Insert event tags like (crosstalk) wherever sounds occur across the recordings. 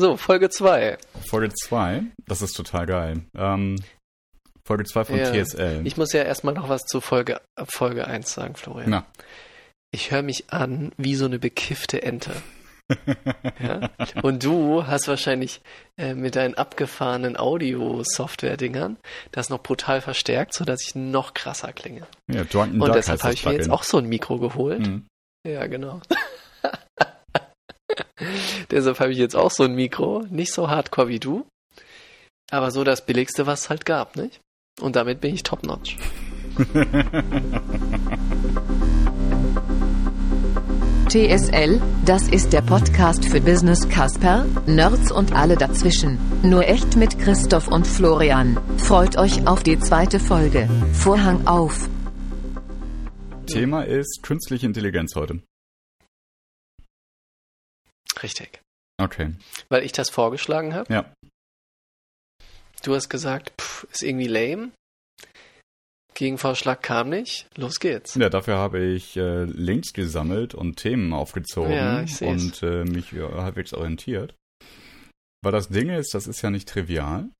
So, Folge 2. Folge 2, das ist total geil. Ähm, Folge 2 von Ja. TSL. Ich muss ja erstmal noch was zu Folge, Folge 1 sagen, Florian. Na, Ich höre mich an wie so eine bekiffte Ente. (laughs) ja? Und du hast wahrscheinlich äh, mit deinen abgefahrenen Audio-Software-Dingern das noch brutal verstärkt, sodass ich noch krasser klinge. ja, Drunken Und Duck deshalb habe ich mir jetzt auch so ein Mikro geholt. Mhm. Ja, genau. Deshalb habe ich jetzt auch so ein Mikro. Nicht so hardcore wie du. Aber so das billigste, was es halt gab, nicht? Und damit bin ich top-notch. (laughs) TSL, das ist der Podcast für Business Casper, Nerds und alle dazwischen. Nur echt mit Christoph und Florian. Freut euch auf die zweite Folge. Vorhang auf. Thema ist künstliche Intelligenz heute. Richtig. Okay. Weil ich das vorgeschlagen habe. Ja. Du hast gesagt, pff, ist irgendwie lame. Gegenvorschlag kam nicht. Los geht's. Ja, dafür habe ich äh, Links gesammelt und Themen aufgezogen Ja, ich und äh, mich äh, halbwegs orientiert. Weil das Ding ist, das ist ja nicht trivial.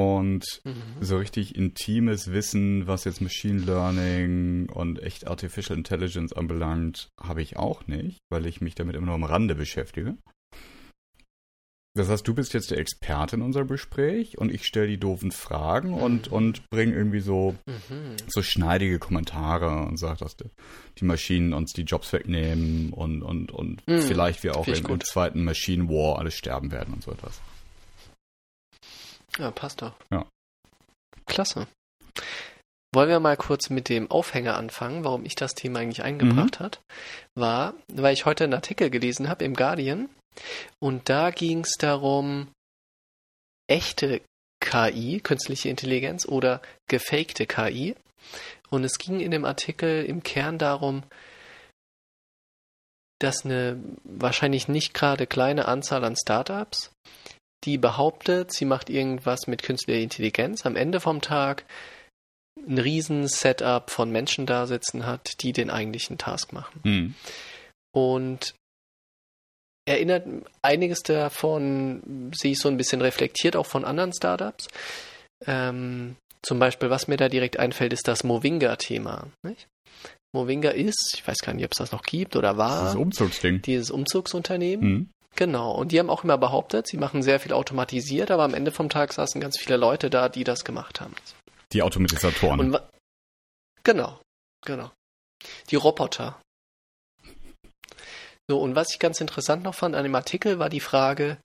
Und Mhm. so richtig intimes Wissen, was jetzt Machine Learning und echt Artificial Intelligence anbelangt, habe ich auch nicht, weil ich mich damit immer nur am Rande beschäftige. Das heißt, du bist jetzt der Experte in unserem Gespräch und ich stelle die doofen Fragen und, Mhm. und bringe irgendwie so, Mhm. so schneidige Kommentare und sage, dass die, Maschinen uns die Jobs wegnehmen und, und, und Mhm. vielleicht wir auch im, im zweiten Machine War alle sterben werden und so etwas. Ja, passt doch. Ja. Klasse. Wollen wir mal kurz mit dem Aufhänger anfangen, warum ich das Thema eigentlich eingebracht Mhm. hat, war, weil ich heute einen Artikel gelesen habe im Guardian und da ging es darum, echte KI, künstliche Intelligenz oder gefakte KI. Und es ging in dem Artikel im Kern darum, dass eine wahrscheinlich nicht gerade kleine Anzahl an Startups die behauptet, sie macht irgendwas mit künstlicher Intelligenz, am Ende vom Tag ein riesen Setup von Menschen da sitzen hat, die den eigentlichen Task machen. Mhm. Und erinnert einiges davon, sehe ich so ein bisschen reflektiert, auch von anderen Startups. Ähm, zum Beispiel, was mir da direkt einfällt, ist das Movinga-Thema. Movinga ist, ich weiß gar nicht, ob es das noch gibt oder war, das Umzugsding. dieses Umzugsunternehmen. Mhm. Genau, und die haben auch immer behauptet, sie machen sehr viel automatisiert, aber am Ende vom Tag saßen ganz viele Leute da, die das gemacht haben. Die Automatisatoren. Und genau, genau. Die Roboter. So, und was ich ganz interessant noch fand an dem Artikel, war die Frage,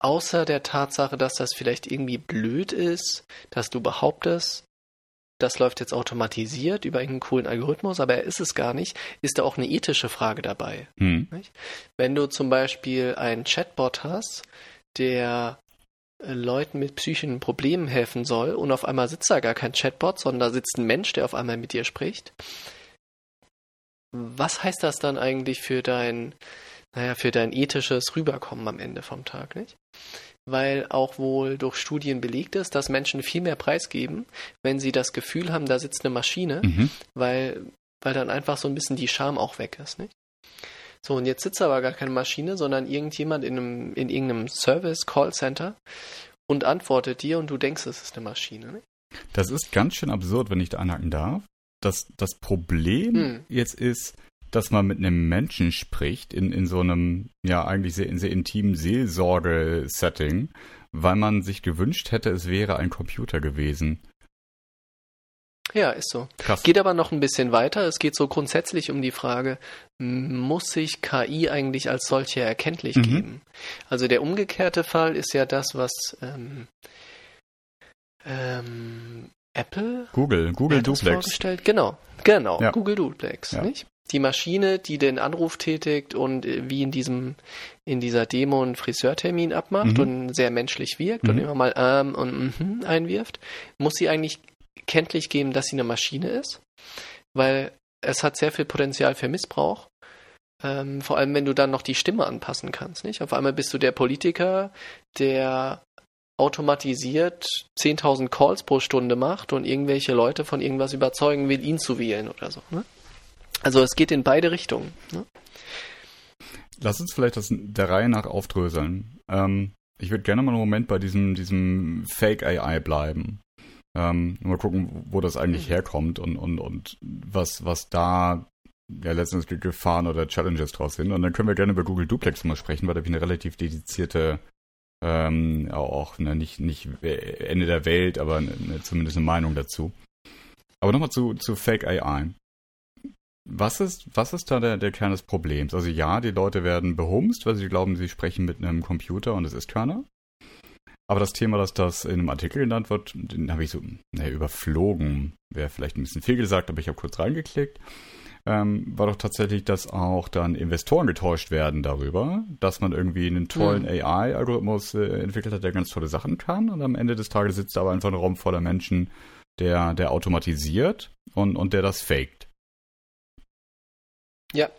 außer der Tatsache, dass das vielleicht irgendwie blöd ist, dass du behauptest, das läuft jetzt automatisiert über irgendeinen coolen Algorithmus, aber er ist es gar nicht, ist da auch eine ethische Frage dabei. Mhm. Wenn du zum Beispiel einen Chatbot hast, der äh, Leuten mit psychischen Problemen helfen soll und auf einmal sitzt da gar kein Chatbot, sondern da sitzt ein Mensch, der auf einmal mit dir spricht. Was heißt das dann eigentlich für dein, naja, für dein ethisches Rüberkommen am Ende vom Tag, nicht? Weil auch wohl durch Studien belegt ist, dass Menschen viel mehr preisgeben, wenn sie das Gefühl haben, da sitzt eine Maschine, Mhm. weil, weil dann einfach so ein bisschen die Scham auch weg ist, nicht? So, und jetzt sitzt aber gar keine Maschine, sondern irgendjemand in, einem, in irgendeinem Service, Callcenter und antwortet dir und du denkst, es ist eine Maschine. Nicht? Das ist ganz schön absurd, wenn ich da anhaken darf. Das, das Problem Hm. jetzt ist, dass man mit einem Menschen spricht in, in so einem, ja, eigentlich sehr, sehr intimen Seelsorge-Setting, weil man sich gewünscht hätte, es wäre ein Computer gewesen. Ja, ist so. Krass. Geht aber noch ein bisschen weiter. Es geht so grundsätzlich um die Frage, muss sich KI eigentlich als solche erkenntlich Mhm. geben? Also der umgekehrte Fall ist ja das, was ähm, ähm, Apple Google, Google Duplex. vorgestellt? Genau, genau, Ja. Google Duplex, Ja. nicht? Die Maschine, die den Anruf tätigt und äh, wie in diesem, in dieser Demo einen Friseurtermin abmacht Mhm. und sehr menschlich wirkt und Mhm. immer mal ähm und mhm einwirft, muss sie eigentlich kenntlich geben, dass sie eine Maschine ist, weil es hat sehr viel Potenzial für Missbrauch. Ähm, vor allem, wenn du dann noch die Stimme anpassen kannst, nicht? Auf einmal bist du der Politiker, der automatisiert 10.000 Calls pro Stunde macht und irgendwelche Leute von irgendwas überzeugen will, ihn zu wählen oder so. Ne? Also es geht in beide Richtungen. Ne? lass uns vielleicht das der Reihe nach aufdröseln. Ähm, ich würde gerne mal einen Moment bei diesem, diesem Fake AI bleiben. Ähm, mal gucken, wo das eigentlich mhm. herkommt und, und, und was, was da ja letztendlich Gefahren oder Challenges draus sind. Und dann können wir gerne über Google Duplex mal sprechen, weil da habe ich eine relativ dedizierte, ähm, auch eine, nicht, nicht Ende der Welt, aber eine, zumindest eine Meinung dazu. Aber nochmal zu, zu Fake AI. Was ist, was ist da der, der Kern des Problems? Also ja, die Leute werden behumst, weil sie glauben, sie sprechen mit einem Computer und es ist keiner. Aber das Thema, dass das in einem Artikel genannt wird, den habe ich so naja, überflogen. Wäre vielleicht ein bisschen viel gesagt, aber ich habe kurz reingeklickt. Ähm, war doch tatsächlich, dass auch dann Investoren getäuscht werden darüber, dass man irgendwie einen tollen mhm. AI-Algorithmus äh, entwickelt hat, der ganz tolle Sachen kann. Und am Ende des Tages sitzt da aber einfach ein Raum voller Menschen, der, der automatisiert und, und der das faked. Ja,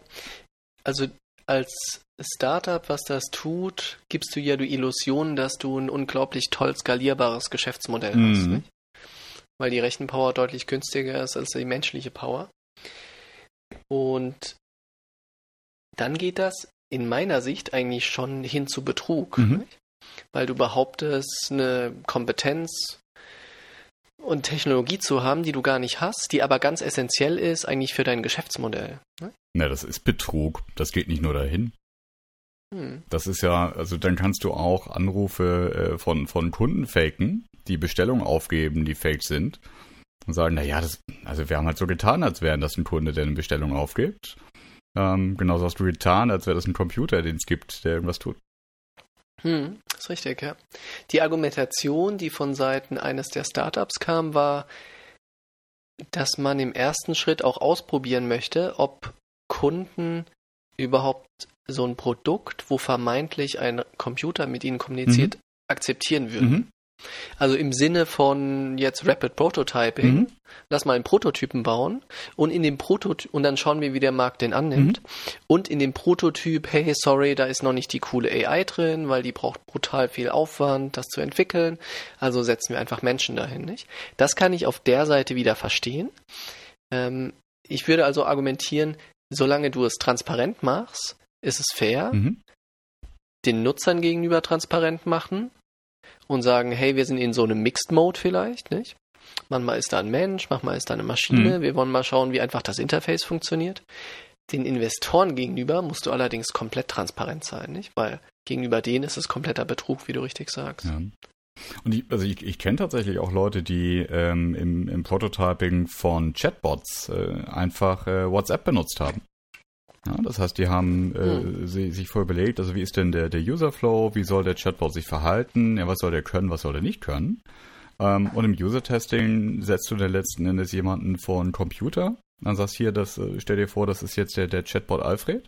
also als Startup, was das tut, gibst du ja die Illusion, dass du ein unglaublich toll skalierbares Geschäftsmodell mhm. hast. Nicht? Weil die Rechenpower deutlich günstiger ist als die menschliche Power. Und dann geht das in meiner Sicht eigentlich schon hin zu Betrug. Mhm. Weil du behauptest, eine Kompetenz und Technologie zu haben, die du gar nicht hast, die aber ganz essentiell ist eigentlich für dein Geschäftsmodell. Ne? Na, das ist Betrug. Das geht nicht nur dahin. Hm. Das ist ja, also dann kannst du auch Anrufe äh, von, von Kunden faken, die Bestellungen aufgeben, die fake sind und sagen, naja, das, also wir haben halt so getan, als wären das ein Kunde, der eine Bestellung aufgibt. Ähm, genauso hast du getan, als wäre das ein Computer, den es gibt, der irgendwas tut. Hm, das ist richtig, ja. Die Argumentation, die von Seiten eines der Startups kam, war, dass man im ersten Schritt auch ausprobieren möchte, ob Kunden überhaupt so ein Produkt, wo vermeintlich ein Computer mit ihnen kommuniziert, mhm. akzeptieren würden. Mhm. Also im Sinne von jetzt Rapid Prototyping, mhm. lass mal einen Prototypen bauen und in dem Prototyp und dann schauen wir, wie der Markt den annimmt. Mhm. Und in dem Prototyp, hey, sorry, da ist noch nicht die coole AI drin, weil die braucht brutal viel Aufwand, das zu entwickeln. Also setzen wir einfach Menschen dahin, nicht? Das kann ich auf der Seite wieder verstehen. Ähm, ich würde also argumentieren, solange du es transparent machst, ist es fair. Mhm. Den Nutzern gegenüber transparent machen und sagen, hey, wir sind in so einem Mixed Mode vielleicht, nicht? Manchmal ist da ein Mensch, manchmal ist da eine Maschine. Mhm. Wir wollen mal schauen, wie einfach das Interface funktioniert. Den Investoren gegenüber musst du allerdings komplett transparent sein, nicht? Weil gegenüber denen ist es kompletter Betrug, wie du richtig sagst. Ja. Und ich, also ich, ich kenne tatsächlich auch Leute, die ähm, im, im Prototyping von Chatbots äh, einfach äh, WhatsApp benutzt haben. Ja, das heißt, die haben äh, mhm. sie, sich voll überlegt, also wie ist denn der, der User-Flow, wie soll der Chatbot sich verhalten, ja, was soll der können, was soll der nicht können. Ähm, und im User-Testing setzt du dann letzten Endes jemanden vor einen Computer, dann sagst hier, das, äh, stell dir vor, das ist jetzt der, der Chatbot Alfred,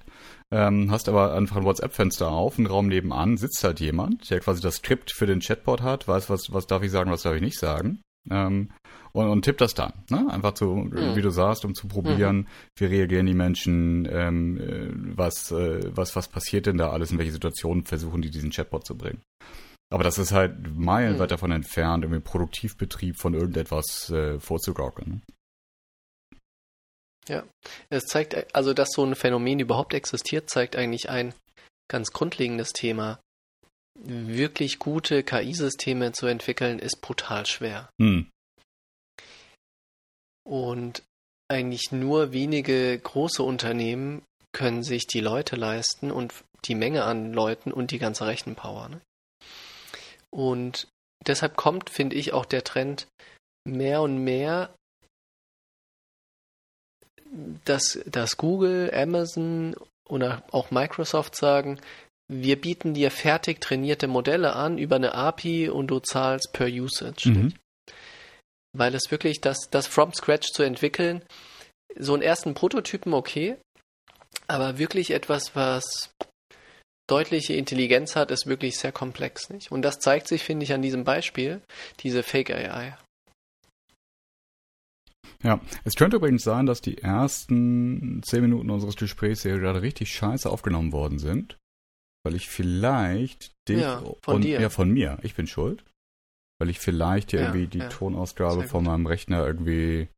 ähm, hast aber einfach ein WhatsApp-Fenster auf, einen Raum nebenan, sitzt halt jemand, der quasi das Skript für den Chatbot hat, weiß, was, was darf ich sagen, was darf ich nicht sagen. Ähm, und, und tippt das dann. Ne? Einfach so, mhm. wie du sagst, um zu probieren, mhm. wie reagieren die Menschen, ähm, äh, was, äh, was, was passiert denn da alles, in welche Situationen versuchen die diesen Chatbot zu bringen. Aber das ist halt meilenweit mhm. davon entfernt, irgendwie Produktivbetrieb von irgendetwas äh, vorzugaukeln. Ne? Ja, es zeigt, also dass so ein Phänomen überhaupt existiert, zeigt eigentlich ein ganz grundlegendes Thema. Wirklich gute KI-Systeme zu entwickeln, ist brutal schwer. Hm. Und eigentlich nur wenige große Unternehmen können sich die Leute leisten und die Menge an Leuten und die ganze Rechenpower. Ne? Und deshalb kommt, finde ich, auch der Trend mehr und mehr, dass, dass Google, Amazon oder auch Microsoft sagen, wir bieten dir fertig trainierte Modelle an über eine API und du zahlst per Usage. Mhm. Weil es wirklich das, das from scratch zu entwickeln, so einen ersten Prototypen okay, aber wirklich etwas, was deutliche Intelligenz hat, ist wirklich sehr komplex, nicht? Und das zeigt sich, finde ich, an diesem Beispiel, diese Fake AI. Ja, es könnte übrigens sein, dass die ersten zehn Minuten unseres Gesprächs hier gerade richtig scheiße aufgenommen worden sind, weil ich vielleicht dich ja, von und dir. ja von mir, ich bin schuld weil ich vielleicht ja, irgendwie die ja. Tonausgabe von meinem Rechner irgendwie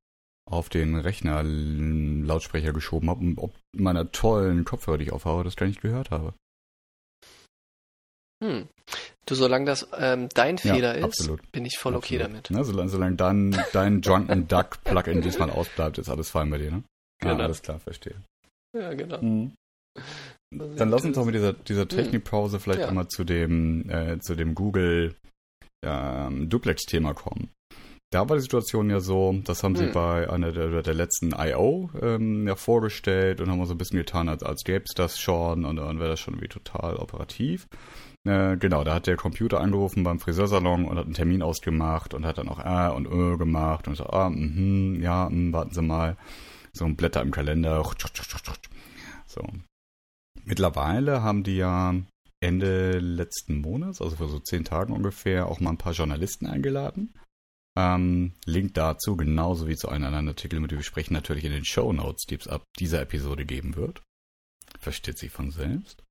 auf den Rechner Lautsprecher geschoben habe und ob meiner tollen Kopfhörer, die ich aufhabe, das gar nicht gehört habe. Hm. Du, solange das ähm, dein Fehler ja, ist, absolut. bin ich voll okay Absolut. damit. Ne, solange, solange dann dein Drunken Duck Plugin diesmal ausbleibt, ist alles fein bei dir, ne? Genau. Ah, alles klar, verstehe. Ja, genau. Mhm. Dann lass uns doch mit dieser, dieser Technikpause vielleicht einmal zu dem, äh, zu dem Google ähm, Duplex-Thema kommen. Da war die Situation ja so, das haben sie Hm. bei einer der, der letzten I.O. Ähm, ja vorgestellt und haben so ein bisschen getan, als, als gäbe es das schon und dann wäre das schon wie total operativ. Äh, genau, da hat der Computer angerufen beim Friseursalon und hat einen Termin ausgemacht und hat dann auch A und Ö gemacht und so, ah, mhm, ja, mh, warten Sie mal. So ein Blätter im Kalender. So. Mittlerweile haben die ja Ende letzten Monats, also vor so zehn Tagen ungefähr, auch mal ein paar Journalisten eingeladen. Ähm, Link dazu, genauso wie zu einem anderen Artikel, mit dem wir sprechen, natürlich in den Show Notes, die es ab dieser Episode geben wird. Versteht sich von selbst.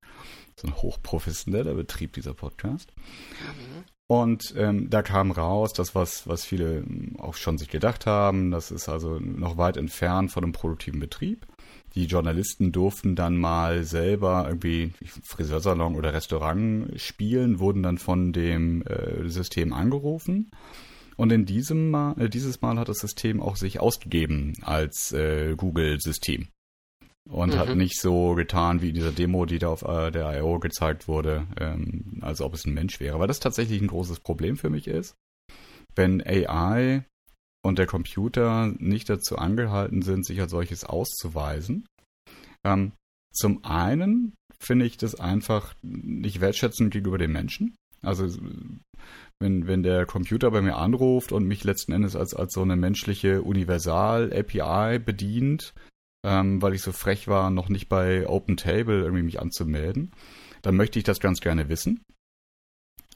So ein hochprofessioneller Betrieb, dieser Podcast. Mhm. Und ähm, da kam raus, das, was, was viele ähm, auch schon sich gedacht haben, das ist also noch weit entfernt von einem produktiven Betrieb. Die Journalisten durften dann mal selber irgendwie Friseursalon oder Restaurant spielen, wurden dann von dem äh, System angerufen. Und in diesem Mal, äh, dieses Mal hat das System auch sich ausgegeben als äh, Google-System. Und Mhm. hat nicht so getan wie in dieser Demo, die da auf äh, der I.O. gezeigt wurde, ähm, als ob es ein Mensch wäre. Weil das tatsächlich ein großes Problem für mich ist. Wenn AI und der Computer nicht dazu angehalten sind, sich als solches auszuweisen. Ähm, zum einen finde ich das einfach nicht wertschätzend gegenüber den Menschen. Also wenn, wenn der Computer bei mir anruft und mich letzten Endes als, als so eine menschliche Universal-API bedient, ähm, weil ich so frech war, noch nicht bei OpenTable irgendwie mich anzumelden, dann möchte ich das ganz gerne wissen.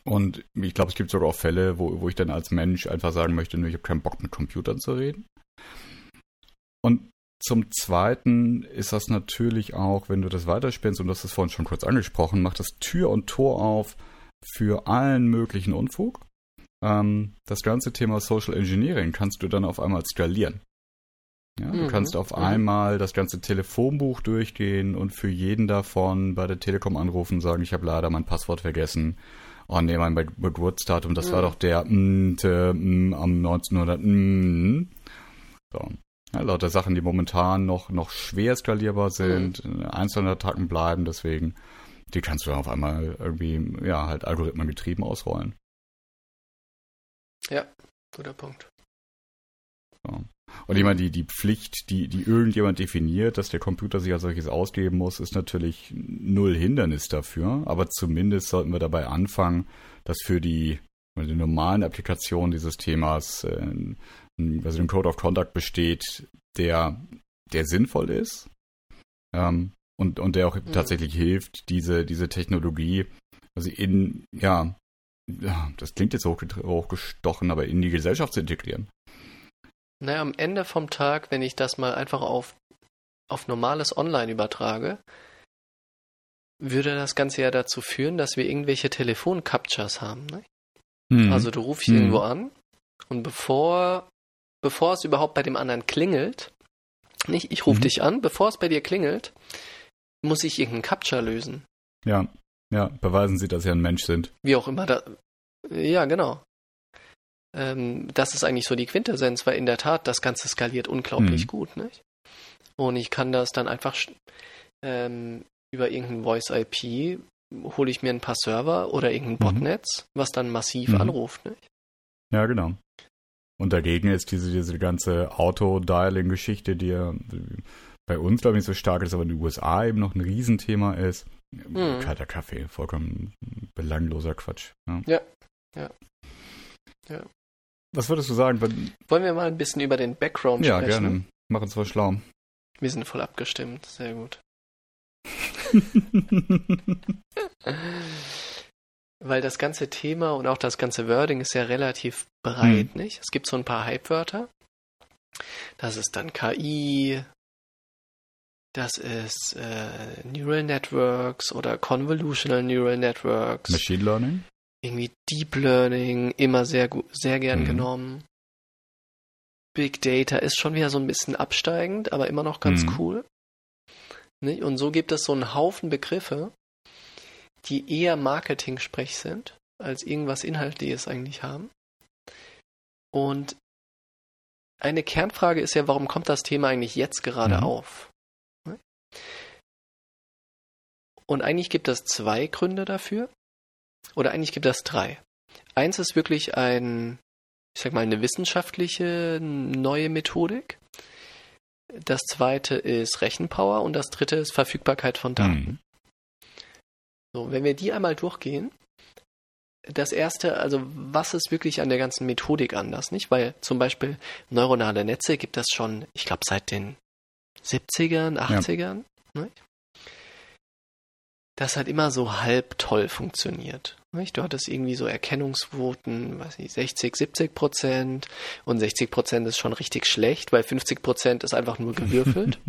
Und ich glaube, es gibt sogar auch Fälle, wo, wo ich dann als Mensch einfach sagen möchte, nö, ich habe keinen Bock mit Computern zu reden. Und zum Zweiten ist das natürlich auch, wenn du das weiterspinnst, und das ist vorhin schon kurz angesprochen, macht das Tür und Tor auf für allen möglichen Unfug. Ähm, das ganze Thema Social Engineering kannst du dann auf einmal skalieren. Ja, du Mhm, kannst auf mhm. einmal das ganze Telefonbuch durchgehen und für jeden davon bei der Telekom anrufen, sagen, ich habe leider mein Passwort vergessen. Oh nee, mein Be- Geburtsdatum, das war Mhm. doch der mm, te, mm, am 1900. Mm. So. Ja, lauter Sachen, die momentan noch, noch schwer skalierbar sind, einzelne Attacken bleiben, deswegen, die kannst du dann auf einmal irgendwie, ja, halt algorithmengetrieben ausrollen. Guter Punkt. Und ich meine, die, die Pflicht, die, die irgendjemand definiert, dass der Computer sich als solches ausgeben muss, ist natürlich null Hindernis dafür. Aber zumindest sollten wir dabei anfangen, dass für die, die normalen Applikationen dieses Themas äh, ein- also ein Code of Conduct besteht, der, der sinnvoll ist ähm, und, und der auch Mhm. tatsächlich hilft, diese, diese Technologie, also in, ja, das klingt jetzt hochgestochen, aber in die Gesellschaft zu integrieren. Naja, am Ende vom Tag, wenn ich das mal einfach auf, auf normales Online übertrage, würde das Ganze ja dazu führen, dass wir irgendwelche Telefon-Captchas haben. Ne? Mhm. Also du rufst Mhm. irgendwo an und bevor, bevor es überhaupt bei dem anderen klingelt, nicht ich rufe Mhm. dich an, bevor es bei dir klingelt, muss ich irgendeinen Captcha lösen. Ja, ja, beweisen Sie, dass Sie ein Mensch sind. Wie auch immer da. Ja, genau. Ähm, das ist eigentlich so die Quintessenz, weil in der Tat das Ganze skaliert unglaublich Mhm. gut, nicht? Und ich kann das dann einfach ähm, über irgendein Voice-IP hole ich mir ein paar Server oder irgendein Mhm. Botnetz, was dann massiv Mhm. anruft, nicht? Ja, genau. Und dagegen ist diese, diese ganze Auto-Dialing-Geschichte, die ja bei uns, glaube ich, nicht so stark ist, aber in den USA eben noch ein Riesenthema ist. Mhm. Kalter Kaffee, vollkommen belangloser Quatsch. Ja. Ja, ja, ja. Was würdest du sagen? Wenn, Wollen wir mal ein bisschen über den Background ja, sprechen? gerne. Mach uns mal schlau. Wir sind voll abgestimmt, sehr gut. (laughs) Weil das ganze Thema und auch das ganze Wording ist ja relativ breit, Mhm. nicht? Es gibt so ein paar Hypewörter. Das ist dann KI, das ist äh, Neural Networks oder Convolutional Neural Networks. Machine Learning? Irgendwie Deep Learning, immer sehr gut, sehr gern Mhm. genommen. Big Data ist schon wieder so ein bisschen absteigend, aber immer noch ganz Mhm. cool. Nicht? Und so gibt es so einen Haufen Begriffe, die eher Marketing-Sprech sind, als irgendwas Inhaltliches eigentlich haben. Und eine Kernfrage ist ja, warum kommt das Thema eigentlich jetzt gerade Mhm. auf? Ne? Und eigentlich gibt es zwei Gründe dafür. Oder eigentlich gibt es drei. Eins ist wirklich ein, ich sag mal, eine wissenschaftliche neue Methodik. Das zweite ist Rechenpower und das dritte ist Verfügbarkeit von Daten. Mhm. So, wenn wir die einmal durchgehen, das erste, also was ist wirklich an der ganzen Methodik anders, nicht? Weil zum Beispiel neuronale Netze gibt es schon, ich glaube, seit den 70ern, 80ern, nicht? Das hat immer so halb toll funktioniert. Nicht? Du hattest irgendwie so Erkennungsquoten, weiß nicht, 60, 70 Prozent und 60 Prozent ist schon richtig schlecht, weil 50 Prozent ist einfach nur gewürfelt. (laughs)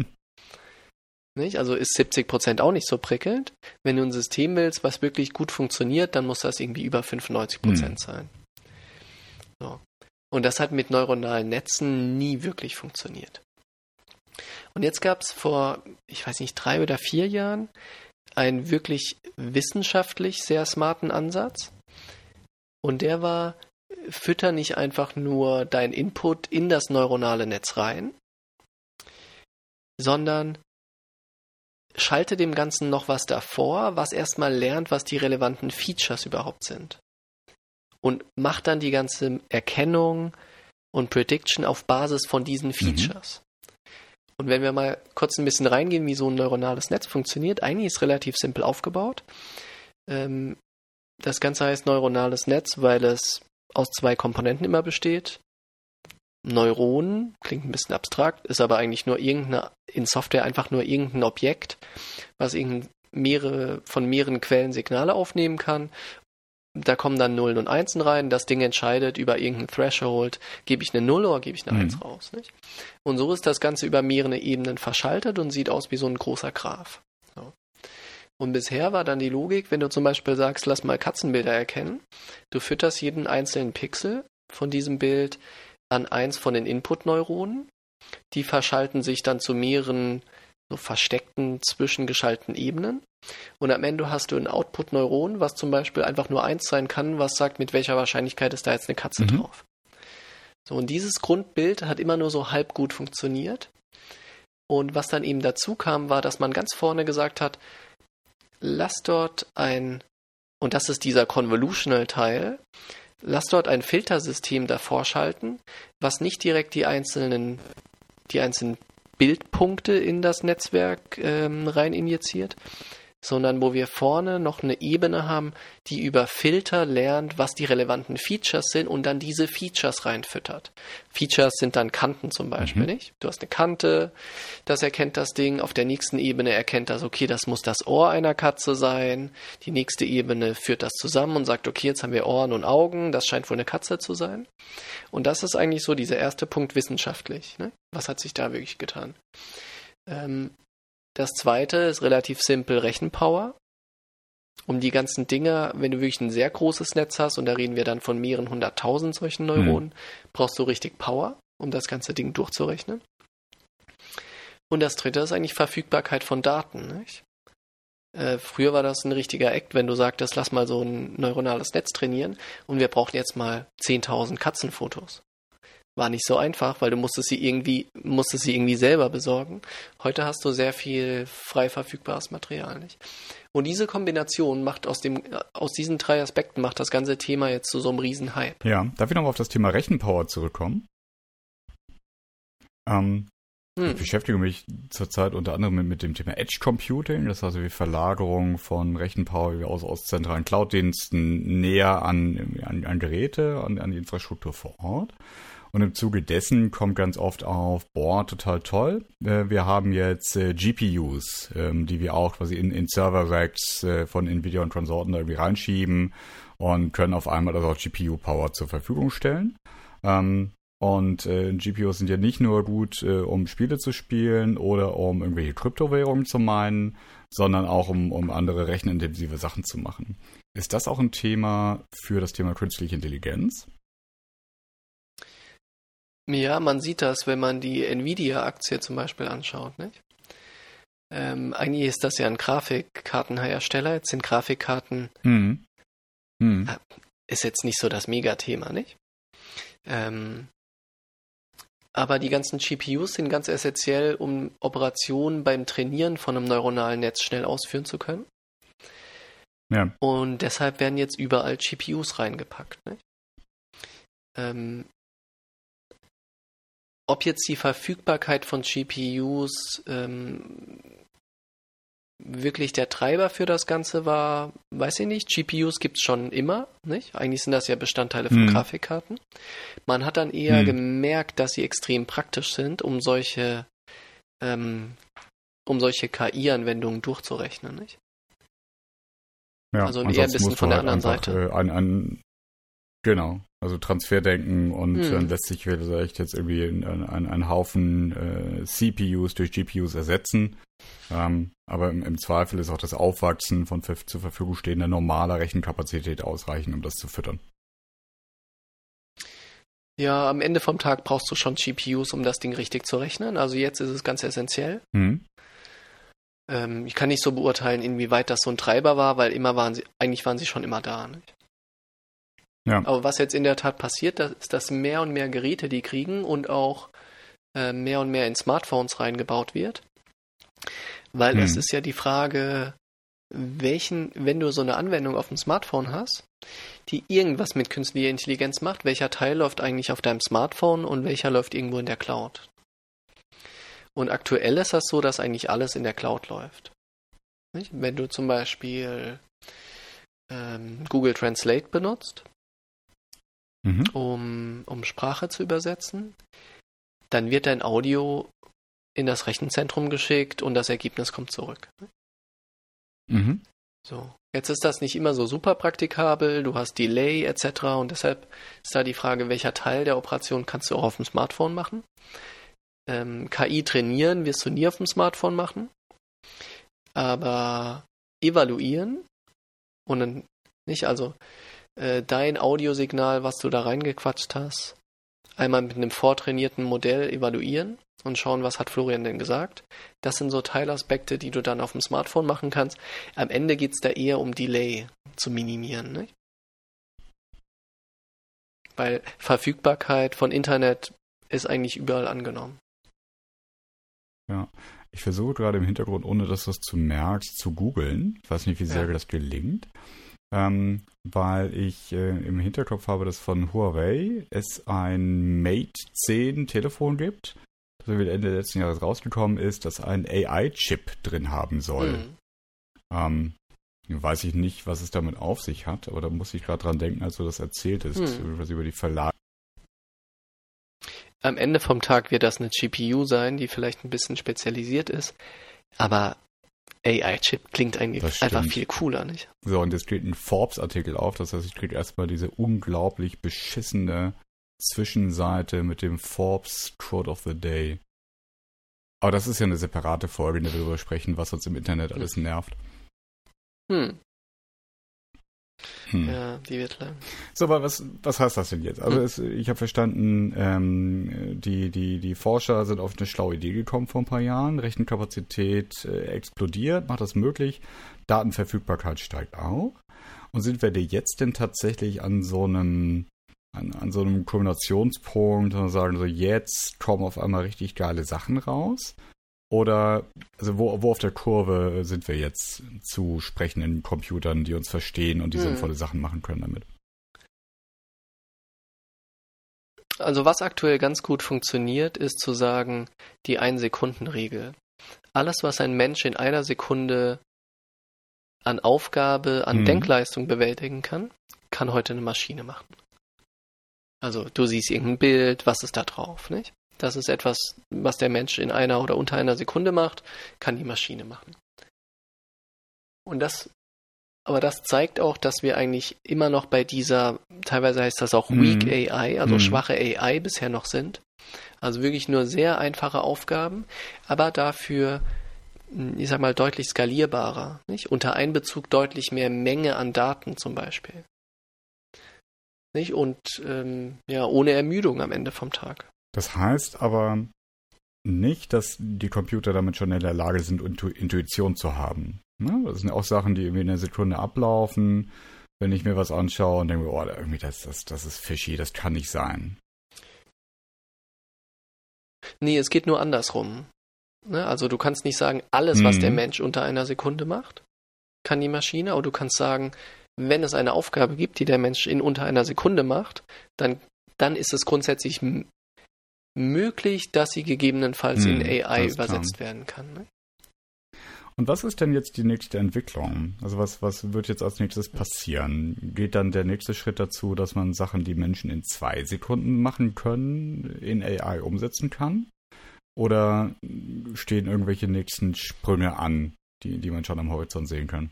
Nicht? Also ist 70 Prozent auch nicht so prickelnd. Wenn du ein System willst, was wirklich gut funktioniert, dann muss das irgendwie über 95 Prozent sein. So. Und das hat mit neuronalen Netzen nie wirklich funktioniert. Und jetzt gab es vor, ich weiß nicht, drei oder vier Jahren einen wirklich wissenschaftlich sehr smarten Ansatz. Und der war, fütter nicht einfach nur dein Input in das neuronale Netz rein, sondern schalte dem Ganzen noch was davor, was erstmal lernt, was die relevanten Features überhaupt sind. Und macht dann die ganze Erkennung und Prediction auf Basis von diesen Features. Und wenn wir mal kurz ein bisschen reingehen, wie so ein neuronales Netz funktioniert, eigentlich ist es relativ simpel aufgebaut. Ähm, das Ganze heißt neuronales Netz, weil es aus zwei Komponenten immer besteht. Neuronen, klingt ein bisschen abstrakt, ist aber eigentlich nur irgendeine, in Software einfach nur irgendein Objekt, was irgendein mehrere, von mehreren Quellen Signale aufnehmen kann. Da kommen dann Nullen und Einsen rein, das Ding entscheidet über irgendein Threshold, gebe ich eine Null oder gebe ich eine Mhm. Eins raus. Nicht? Und so ist das Ganze über mehrere Ebenen verschaltet und sieht aus wie so ein großer Graph. So. Und bisher war dann die Logik, wenn du zum Beispiel sagst, lass mal Katzenbilder erkennen, du fütterst jeden einzelnen Pixel von diesem Bild an eins von den Input-Neuronen. Die verschalten sich dann zu mehreren so versteckten, zwischengeschalteten Ebenen. Und am Ende hast du ein Output-Neuron, was zum Beispiel einfach nur eins sein kann, was sagt, mit welcher Wahrscheinlichkeit ist da jetzt eine Katze Mhm. drauf. So, und dieses Grundbild hat immer nur so halb gut funktioniert. Und was dann eben dazu kam, war, dass man ganz vorne gesagt hat, lass dort ein, und das ist dieser Convolutional-Teil, lass dort ein Filtersystem davor schalten, was nicht direkt die einzelnen, die einzelnen Bildpunkte in das Netzwerk ähm, rein injiziert, sondern wo wir vorne noch eine Ebene haben, die über Filter lernt, was die relevanten Features sind und dann diese Features reinfüttert. Features sind dann Kanten zum Beispiel, Mhm. nicht? Du hast eine Kante, das erkennt das Ding, auf der nächsten Ebene erkennt das, okay, das muss das Ohr einer Katze sein, die nächste Ebene führt das zusammen und sagt, okay, jetzt haben wir Ohren und Augen, das scheint wohl eine Katze zu sein. Und das ist eigentlich so dieser erste Punkt wissenschaftlich. Ne? Was hat sich da wirklich getan? Ähm, das zweite ist relativ simpel Rechenpower. Um die ganzen Dinge, wenn du wirklich ein sehr großes Netz hast, und da reden wir dann von mehreren hunderttausend solchen Neuronen, brauchst du richtig Power, um das ganze Ding durchzurechnen. Und das dritte ist eigentlich Verfügbarkeit von Daten. Nicht? Äh, früher war das ein richtiger Act, wenn du sagtest, lass mal so ein neuronales Netz trainieren und wir brauchen jetzt mal 10.000 Katzenfotos. War nicht so einfach, weil du musstest sie irgendwie, musstest sie irgendwie selber besorgen. Heute hast du sehr viel frei verfügbares Material, nicht? Und diese Kombination macht aus dem, aus diesen drei Aspekten macht das ganze Thema jetzt zu so einem riesen Hype. Ja, darf ich nochmal auf das Thema Rechenpower zurückkommen? Ähm, Hm. Ich beschäftige mich zurzeit unter anderem mit, mit dem Thema Edge Computing, das heißt wie Verlagerung von Rechenpower aus, aus zentralen Cloud-Diensten näher an, an, an Geräte, an, an die Infrastruktur vor Ort. Und im Zuge dessen kommt ganz oft auf, boah, total toll. Äh, wir haben jetzt äh, GPUs, ähm, die wir auch quasi in, in Server-Racks äh, von Nvidia und Konsorten da irgendwie reinschieben und können auf einmal also auch GPU-Power zur Verfügung stellen. Ähm, und äh, GPUs sind ja nicht nur gut, äh, um Spiele zu spielen oder um irgendwelche Kryptowährungen zu meinen, sondern auch um, um andere rechenintensive Sachen zu machen. Ist das auch ein Thema für das Thema künstliche Intelligenz? Ja, man sieht das, wenn man die Nvidia-Aktie zum Beispiel anschaut. Nicht? Ähm, eigentlich ist das ja ein Grafikkartenhersteller. Jetzt sind Grafikkarten Mhm. Mhm. ist jetzt nicht so das Megathema, nicht? Ähm, aber die ganzen GPUs sind ganz essentiell, um Operationen beim Trainieren von einem neuronalen Netz schnell ausführen zu können. Ja. Und deshalb werden jetzt überall GPUs reingepackt. Nicht? Ähm, ob jetzt die Verfügbarkeit von GPUs ähm, wirklich der Treiber für das Ganze war, weiß ich nicht. GPUs gibt es schon immer, nicht? Eigentlich sind das ja Bestandteile von Hm. Grafikkarten. Man hat dann eher Hm. gemerkt, dass sie extrem praktisch sind, um solche, ähm, um solche KI-Anwendungen durchzurechnen, nicht? Ja, Also eher ein bisschen von der halt anderen einfach, Seite. Äh, an, an, genau, also Transferdenken und Hm. dann lässt sich vielleicht jetzt irgendwie ein, ein, ein Haufen äh, CPUs durch GPUs ersetzen. Ähm, aber im, im Zweifel ist auch das Aufwachsen von zur Verfügung stehender normaler Rechenkapazität ausreichend, um das zu füttern. Ja, am Ende vom Tag brauchst du schon GPUs, um das Ding richtig zu rechnen. Also jetzt ist es ganz essentiell. Mhm. Ähm, ich kann nicht so beurteilen, inwieweit das so ein Treiber war, weil immer waren sie, eigentlich waren sie schon immer da. Nicht? Ja. Aber was jetzt in der Tat passiert, das ist, dass mehr und mehr Geräte die kriegen und auch äh, mehr und mehr in Smartphones reingebaut wird. Weil Hm. es ist ja die Frage, welchen, wenn du so eine Anwendung auf dem Smartphone hast, die irgendwas mit künstlicher Intelligenz macht, welcher Teil läuft eigentlich auf deinem Smartphone und welcher läuft irgendwo in der Cloud? Und aktuell ist das so, dass eigentlich alles in der Cloud läuft. Nicht? Wenn du zum Beispiel ähm, Google Translate benutzt, Mhm. um, um Sprache zu übersetzen, dann wird dein Audio in das Rechenzentrum geschickt und das Ergebnis kommt zurück. Mhm. So. Jetzt ist das nicht immer so super praktikabel, du hast Delay etc. und deshalb ist da die Frage, welcher Teil der Operation kannst du auch auf dem Smartphone machen. Ähm, KI trainieren wirst du nie auf dem Smartphone machen, aber evaluieren und dann nicht, also äh, dein Audiosignal, was du da reingequatscht hast, einmal mit einem vortrainierten Modell evaluieren und schauen, was hat Florian denn gesagt. Das sind so Teilaspekte, die du dann auf dem Smartphone machen kannst. Am Ende geht es da eher um Delay zu minimieren. Nicht? Weil Verfügbarkeit von Internet ist eigentlich überall angenommen. Ich versuche gerade im Hintergrund, ohne dass du es zu merkst, zu googeln. Ich weiß nicht, wie sehr Ja. das gelingt. Ähm, weil ich äh, im Hinterkopf habe, dass von Huawei es ein Mate 10 Telefon gibt, das irgendwie Ende letzten Jahres rausgekommen ist, das einen AI-Chip drin haben soll. Hm. Ähm, weiß ich nicht, was es damit auf sich hat, aber da muss ich gerade dran denken, als du das erzähltest, Hm. was über die Verlage. Am Ende vom Tag wird das eine GPU sein, die vielleicht ein bisschen spezialisiert ist, aber AI-Chip klingt eigentlich einfach viel cooler, nicht? So, und jetzt steht ein Forbes-Artikel auf, das heißt, ich kriege erstmal diese unglaublich beschissene Zwischenseite mit dem Forbes Quote of the Day. Aber das ist ja eine separate Folge, in der wir darüber sprechen, was uns im Internet alles nervt. Hm, Hm. ja, die wird lang. So, aber was, was heißt das denn jetzt? Also Hm. es, ich habe verstanden, ähm, die, die, die Forscher sind auf eine schlaue Idee gekommen vor ein paar Jahren. Rechenkapazität äh, explodiert, macht das möglich. Datenverfügbarkeit steigt auch. Und sind wir jetzt denn tatsächlich an so einem an, an so einem Kombinationspunkt und sagen so, jetzt kommen auf einmal richtig geile Sachen raus? Oder also wo, wo auf der Kurve sind wir jetzt zu sprechenden Computern, die uns verstehen und die Hm. sinnvolle Sachen machen können damit? Also was aktuell ganz gut funktioniert, ist zu sagen, die Ein-Sekunden-Regel. Alles, was ein Mensch in einer Sekunde an Aufgabe, an Mhm. Denkleistung bewältigen kann, kann heute eine Maschine machen. Also du siehst irgendein Bild, was ist da drauf, nicht? Das ist etwas, was der Mensch in einer oder unter einer Sekunde macht, kann die Maschine machen. Und das, aber das zeigt auch, dass wir eigentlich immer noch bei dieser, teilweise heißt das auch Mhm. Weak AI, also Mhm. schwache AI bisher noch sind. Also wirklich nur sehr einfache Aufgaben, aber dafür, ich sag mal, deutlich skalierbarer, nicht? Unter Einbezug deutlich mehr Menge an Daten zum Beispiel. Nicht? Und ähm, ja, ohne Ermüdung am Ende vom Tag. Das heißt aber nicht, dass die Computer damit schon in der Lage sind, Intu Intuition zu haben. Ne? Das sind auch Sachen, die irgendwie in einer Sekunde ablaufen. Wenn ich mir was anschaue und denke, oh, irgendwie das, das, das ist fishy, das kann nicht sein. Nee, es geht nur andersrum. Ne? Also du kannst nicht sagen, alles, was der Mhm. Mensch unter einer Sekunde macht, kann die Maschine, aber du kannst sagen, wenn es eine Aufgabe gibt, die der Mensch in unter einer Sekunde macht, dann, dann ist es grundsätzlich möglich, dass sie gegebenenfalls Hm, in AI alles klar. übersetzt werden kann. Ne? Und was ist denn jetzt die nächste Entwicklung? Also was, was wird jetzt als nächstes passieren? Geht dann der nächste Schritt dazu, dass man Sachen, die Menschen in zwei Sekunden machen können, in AI umsetzen kann? Oder stehen irgendwelche nächsten Sprünge an, die, die man schon am Horizont sehen kann?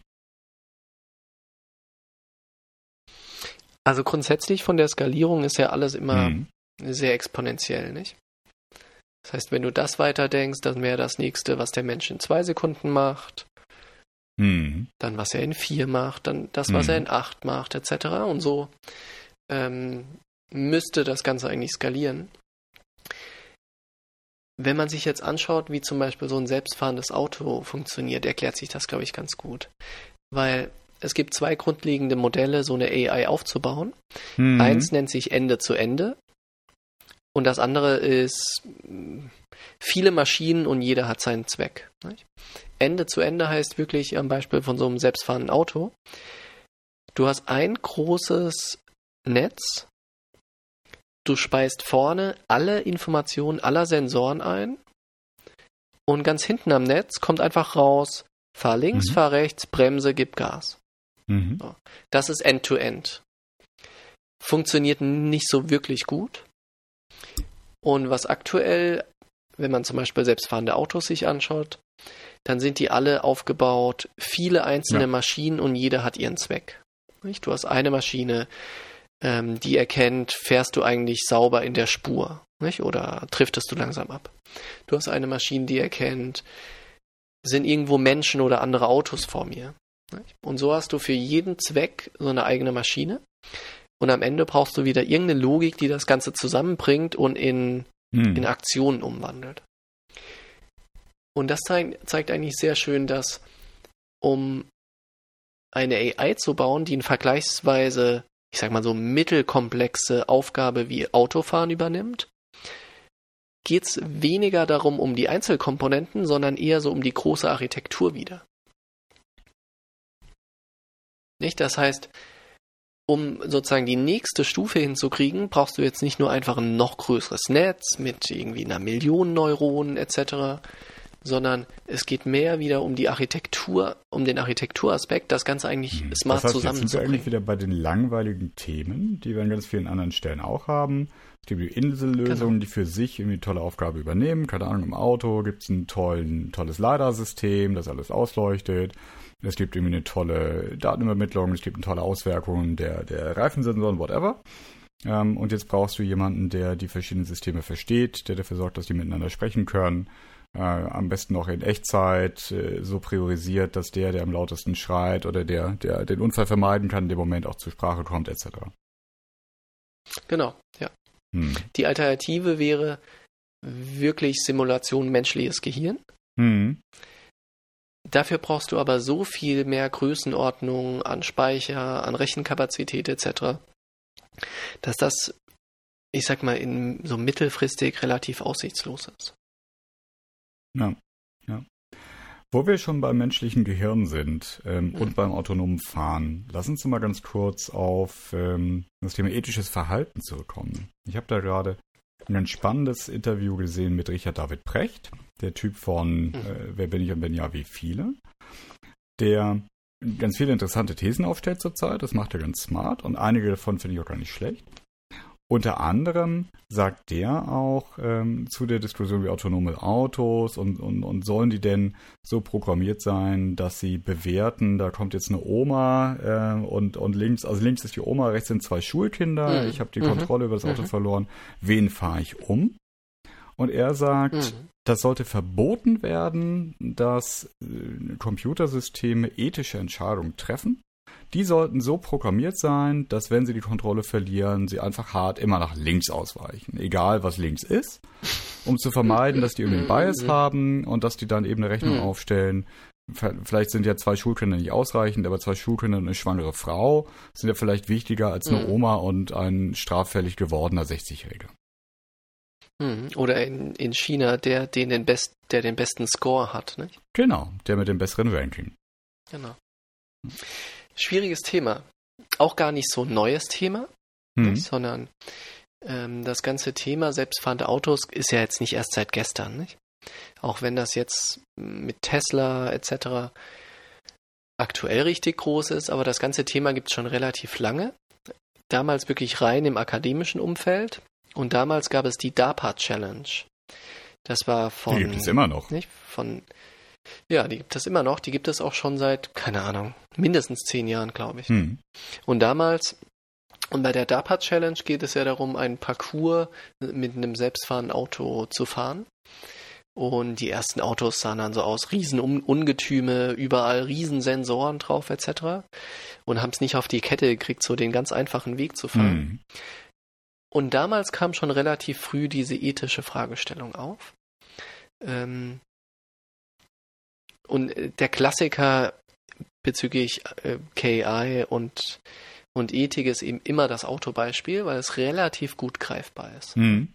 Also grundsätzlich von der Skalierung ist ja alles immer Hm. Sehr exponentiell, nicht? Das heißt, wenn du das weiterdenkst, dann wäre das nächste, was der Mensch in zwei Sekunden macht, Hm. dann was er in vier macht, dann das, was Mhm. er in acht macht, etc. Und so ähm, müsste das Ganze eigentlich skalieren. Wenn man sich jetzt anschaut, wie zum Beispiel so ein selbstfahrendes Auto funktioniert, erklärt sich das, glaube ich, ganz gut. Weil es gibt zwei grundlegende Modelle, so eine AI aufzubauen. Hm. Eins nennt sich Ende zu Ende und das andere ist mh, viele Maschinen und jeder hat seinen Zweck. nicht? Ende zu Ende heißt wirklich am Beispiel von so einem selbstfahrenden Auto. Du hast ein großes Netz, du speist vorne alle Informationen aller Sensoren ein und ganz hinten am Netz kommt einfach raus, fahr links, Mhm. fahr rechts, Bremse, gib Gas. Mhm. Das ist End-to-End. Funktioniert nicht so wirklich gut. Und was aktuell, wenn man zum Beispiel selbstfahrende Autos sich anschaut, dann sind die alle aufgebaut, viele einzelne Ja. Maschinen und jeder hat ihren Zweck. Nicht? Du hast eine Maschine, ähm, die erkennt, fährst du eigentlich sauber in der Spur nicht? oder driftest du langsam ab. Du hast eine Maschine, die erkennt, sind irgendwo Menschen oder andere Autos vor mir. Nicht? Und so hast du für jeden Zweck so eine eigene Maschine. Und am Ende brauchst du wieder irgendeine Logik, die das Ganze zusammenbringt und in, Hm. in Aktionen umwandelt. Und das zeigt, zeigt eigentlich sehr schön, dass um eine AI zu bauen, die eine vergleichsweise, ich sag mal so mittelkomplexe Aufgabe wie Autofahren übernimmt, geht es weniger darum, um die Einzelkomponenten, sondern eher so um die große Architektur wieder. Nicht? Das heißt, um sozusagen die nächste Stufe hinzukriegen, brauchst du jetzt nicht nur einfach ein noch größeres Netz mit irgendwie einer Million Neuronen etc., sondern es geht mehr wieder um die Architektur, um den Architekturaspekt, das Ganze eigentlich Hm. smart das heißt, jetzt sind wir eigentlich zusammenzubringen. wieder bei den langweiligen Themen, die wir an ganz vielen anderen Stellen auch haben. Es gibt die Insellösungen, Genau. die für sich irgendwie eine tolle Aufgabe übernehmen. Keine Ahnung, im Auto gibt es ein tollen, tolles LiDAR-System, das alles ausleuchtet. Es gibt irgendwie eine tolle Datenübermittlung, es gibt eine tolle Auswirkungen der, der Reifensensoren, whatever. Ähm, und jetzt brauchst du jemanden, der die verschiedenen Systeme versteht, der dafür sorgt, dass die miteinander sprechen können. Äh, am besten auch in Echtzeit äh, so priorisiert, dass der, der am lautesten schreit oder der, der den Unfall vermeiden kann, in dem Moment auch zur Sprache kommt, etc. Genau, ja. Hm. Die Alternative wäre wirklich Simulation menschliches Gehirn. Hm. Dafür brauchst du aber so viel mehr Größenordnung an Speicher, an Rechenkapazität etc., dass das, ich sag mal, in so mittelfristig relativ aussichtslos ist. Ja, ja. Wo wir schon beim menschlichen Gehirn sind ähm, Mhm. und beim autonomen Fahren, lass uns mal ganz kurz auf ähm, das Thema ethisches Verhalten zurückkommen. Ich habe da gerade ein ganz spannendes Interview gesehen mit Richard David Precht, der Typ von Mhm. äh, Wer bin ich und wenn ja, wie viele, der ganz viele interessante Thesen aufstellt zurzeit. Das macht er ganz smart und einige davon finde ich auch gar nicht schlecht. Unter anderem sagt der auch ähm, zu der Diskussion wie autonome Autos und, und, und sollen die denn so programmiert sein, dass sie bewerten, da kommt jetzt eine Oma äh, und, und links, also links ist die Oma, rechts sind zwei Schulkinder, Mhm. ich habe die Mhm. Kontrolle über das Auto Mhm. verloren, wen fahre ich um? Und er sagt, Mhm. das sollte verboten werden, dass äh, Computersysteme ethische Entscheidungen treffen die sollten so programmiert sein, dass wenn sie die Kontrolle verlieren, sie einfach hart immer nach links ausweichen. Egal was links ist, um zu vermeiden, dass die irgendwie einen Bias Mhm. haben und dass die dann eben eine Rechnung Mhm. aufstellen. Vielleicht sind ja zwei Schulkinder nicht ausreichend, aber zwei Schulkinder und eine schwangere Frau sind ja vielleicht wichtiger als eine Mhm. Oma und ein straffällig gewordener 60-Jähriger. Hm. Oder in, in China, der den, den best, der den besten Score hat. Nicht? Genau, der mit dem besseren Ranking. Genau. Schwieriges Thema. Auch gar nicht so ein neues Thema, Hm. nicht? sondern ähm, das ganze Thema selbstfahrende Autos ist ja jetzt nicht erst seit gestern. Nicht? Auch wenn das jetzt mit Tesla etc. aktuell richtig groß ist, aber das ganze Thema gibt es schon relativ lange. Damals wirklich rein im akademischen Umfeld und damals gab es die DARPA Challenge. Das war von Die gibt es immer noch. nicht? Von, ja, die gibt es immer noch. Die gibt es auch schon seit, keine Ahnung, mindestens zehn Jahren, glaube ich. Hm. Und damals, und bei der DARPA Challenge geht es ja darum, einen Parcours mit einem selbstfahrenden Auto zu fahren. Und die ersten Autos sahen dann so aus, riesen Un- Ungetüme, überall Riesensensoren drauf etc. Und haben es nicht auf die Kette gekriegt, so den ganz einfachen Weg zu fahren. Hm. Und damals kam schon relativ früh diese ethische Fragestellung auf. Ähm, und äh, der Klassiker bezüglich äh, KI und, und Ethik ist eben immer das Autobeispiel, weil es relativ gut greifbar ist. Hm.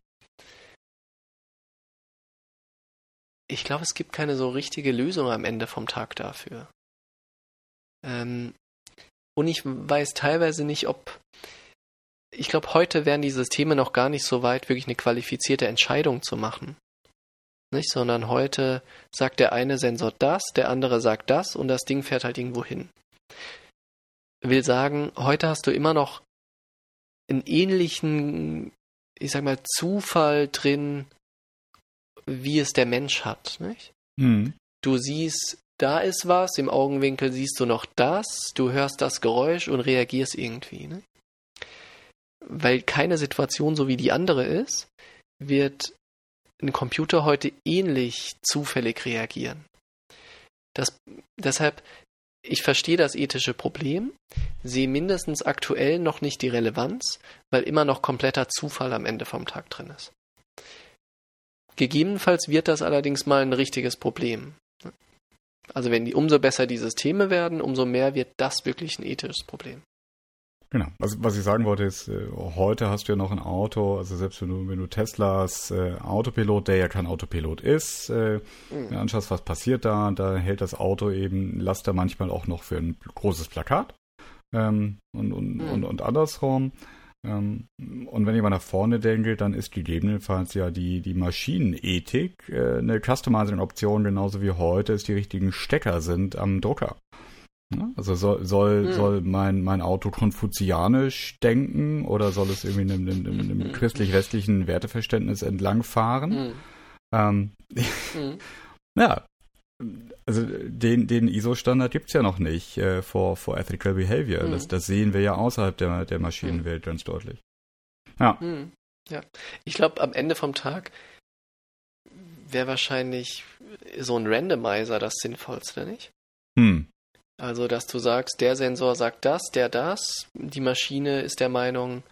Ich glaube, es gibt keine so richtige Lösung am Ende vom Tag dafür. Ähm, und ich weiß teilweise nicht, ob. Ich glaube, heute wären die Systeme noch gar nicht so weit, wirklich eine qualifizierte Entscheidung zu machen. Nicht? Sondern heute sagt der eine Sensor das, der andere sagt das und das Ding fährt halt irgendwo hin. Will sagen, heute hast du immer noch einen ähnlichen, ich sag mal, Zufall drin, wie es der Mensch hat. Nicht? Hm. Du siehst, da ist was, im Augenwinkel siehst du noch das, du hörst das Geräusch und reagierst irgendwie. Ne? Weil keine Situation so wie die andere ist, wird ein Computer heute ähnlich zufällig reagieren. Das, deshalb, ich verstehe das ethische Problem, sehe mindestens aktuell noch nicht die Relevanz, weil immer noch kompletter Zufall am Ende vom Tag drin ist. Gegebenenfalls wird das allerdings mal ein richtiges Problem. Also wenn die umso besser die Systeme werden, umso mehr wird das wirklich ein ethisches Problem. Genau. Also was ich sagen wollte ist, äh, heute hast du ja noch ein Auto, also selbst wenn du, wenn du Teslas äh, Autopilot, der ja kein Autopilot ist, äh, Mhm. anschaust, was passiert da, da hält das Auto eben Laster manchmal auch noch für ein großes Plakat ähm, und, und, Mhm. und, und andersrum. Ähm, und wenn ich mal nach vorne denke, dann ist gegebenenfalls ja die, die Maschinenethik äh, eine Customizing-Option, genauso wie heute es die richtigen Stecker sind am Drucker. Ja, Also soll, soll, Hm. soll mein, mein Auto konfuzianisch denken oder soll es irgendwie einem, einem, einem, einem (laughs) christlich-westlichen Werteverständnis entlangfahren? Mhm. Ähm, Mhm. (laughs) ja, also den, den ISO-Standard gibt's ja noch nicht äh, for, for Ethical Behavior. Das, das sehen wir ja außerhalb der, der Maschinenwelt ganz deutlich. Ja, Mhm. Ja. Ich glaube, am Ende vom Tag wäre wahrscheinlich so ein Randomizer das Sinnvollste, nicht? hm. Also, dass du sagst, der Sensor sagt das, der das, die Maschine ist der Meinung,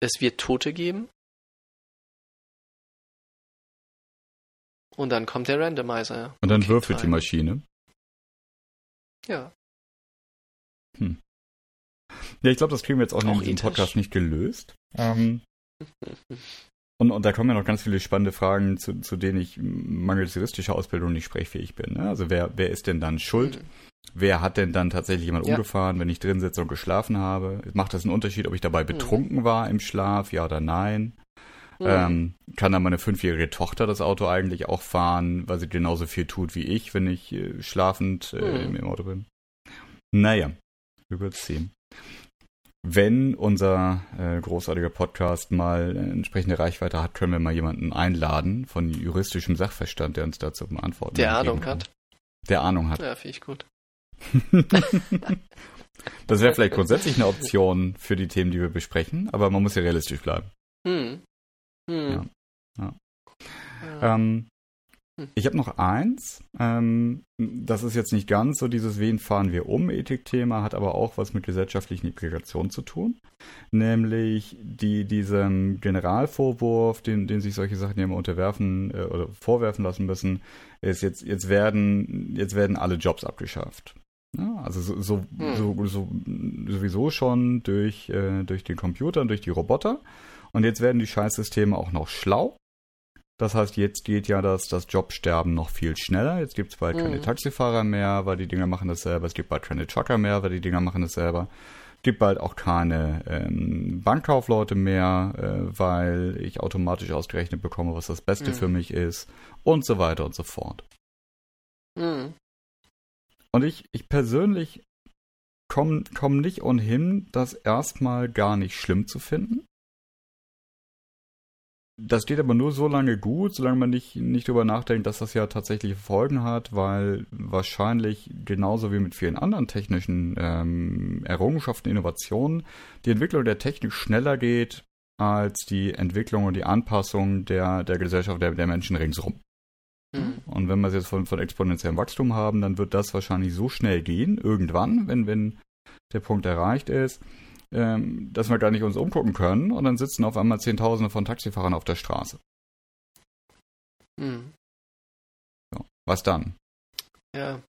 es wird Tote geben. Und dann kommt der Randomizer. Und dann würfelt die rein. Maschine. Ja. Ja, ich glaube, das kriegen wir jetzt auch, Auch in diesem ethisch. Podcast nicht gelöst. Ähm, (laughs) und, und da kommen ja noch ganz viele spannende Fragen, zu, zu denen ich mangels juristischer Ausbildung nicht sprechfähig bin. Ne? Also wer, wer ist denn dann schuld? Mhm. Wer hat denn dann tatsächlich jemand Ja. umgefahren, wenn ich drin sitze und geschlafen habe? Macht das einen Unterschied, ob ich dabei betrunken war im Schlaf, ja oder nein? Mhm. Ähm, kann dann meine fünfjährige Tochter das Auto eigentlich auch fahren, weil sie genauso viel tut wie ich, wenn ich äh, schlafend äh, Mhm. im, im Auto bin? Naja, wir werden sehen. Wenn unser äh, großartiger Podcast mal entsprechende Reichweite hat, können wir mal jemanden einladen von juristischem Sachverstand, der uns dazu beantworten Der Ahnung kann. hat. Der Ahnung hat. Ja, finde ich gut. (laughs) Das wäre vielleicht grundsätzlich eine Option für die Themen, die wir besprechen, aber man muss ja realistisch bleiben. Hm. Hm. Ja. Ja. Ja. Ähm, Hm. Ich habe noch eins. Ähm, das ist jetzt nicht ganz so dieses Wen fahren wir um Ethik-Thema, hat aber auch was mit gesellschaftlichen Implikationen zu tun. Nämlich die, diesem Generalvorwurf, den, den sich solche Sachen ja immer unterwerfen äh, oder vorwerfen lassen müssen, ist jetzt, jetzt werden, jetzt werden alle Jobs abgeschafft. Ja, also so, so, hm. so, so, sowieso schon durch, äh, durch den Computer und durch die Roboter. Und jetzt werden die Scheißsysteme auch noch schlau das heißt, jetzt geht ja das, das Jobsterben noch viel schneller. Jetzt gibt es bald mhm. keine Taxifahrer mehr, weil die Dinger machen das selber. Es gibt bald keine Trucker mehr, weil die Dinger machen das selber. Es gibt bald auch keine ähm, Bankkaufleute mehr, äh, weil ich automatisch ausgerechnet bekomme, was das Beste mhm. für mich ist und so weiter und so fort. Mhm. Und ich, ich persönlich komme komm nicht ohnehin, das erstmal gar nicht schlimm zu finden. Das geht aber nur so lange gut, solange man nicht, nicht darüber nachdenkt, dass das ja tatsächliche Folgen hat, weil wahrscheinlich genauso wie mit vielen anderen technischen ähm, Errungenschaften, Innovationen, die Entwicklung der Technik schneller geht als die Entwicklung und die Anpassung der, der Gesellschaft, der, der Menschen ringsherum. Mhm. Und wenn wir es jetzt von, von exponentiellem Wachstum haben, dann wird das wahrscheinlich so schnell gehen, irgendwann, wenn, wenn der Punkt erreicht ist, ähm, dass wir gar nicht uns umgucken können und dann sitzen auf einmal Zehntausende von Taxifahrern auf der Straße. Hm. So, was dann? Ja.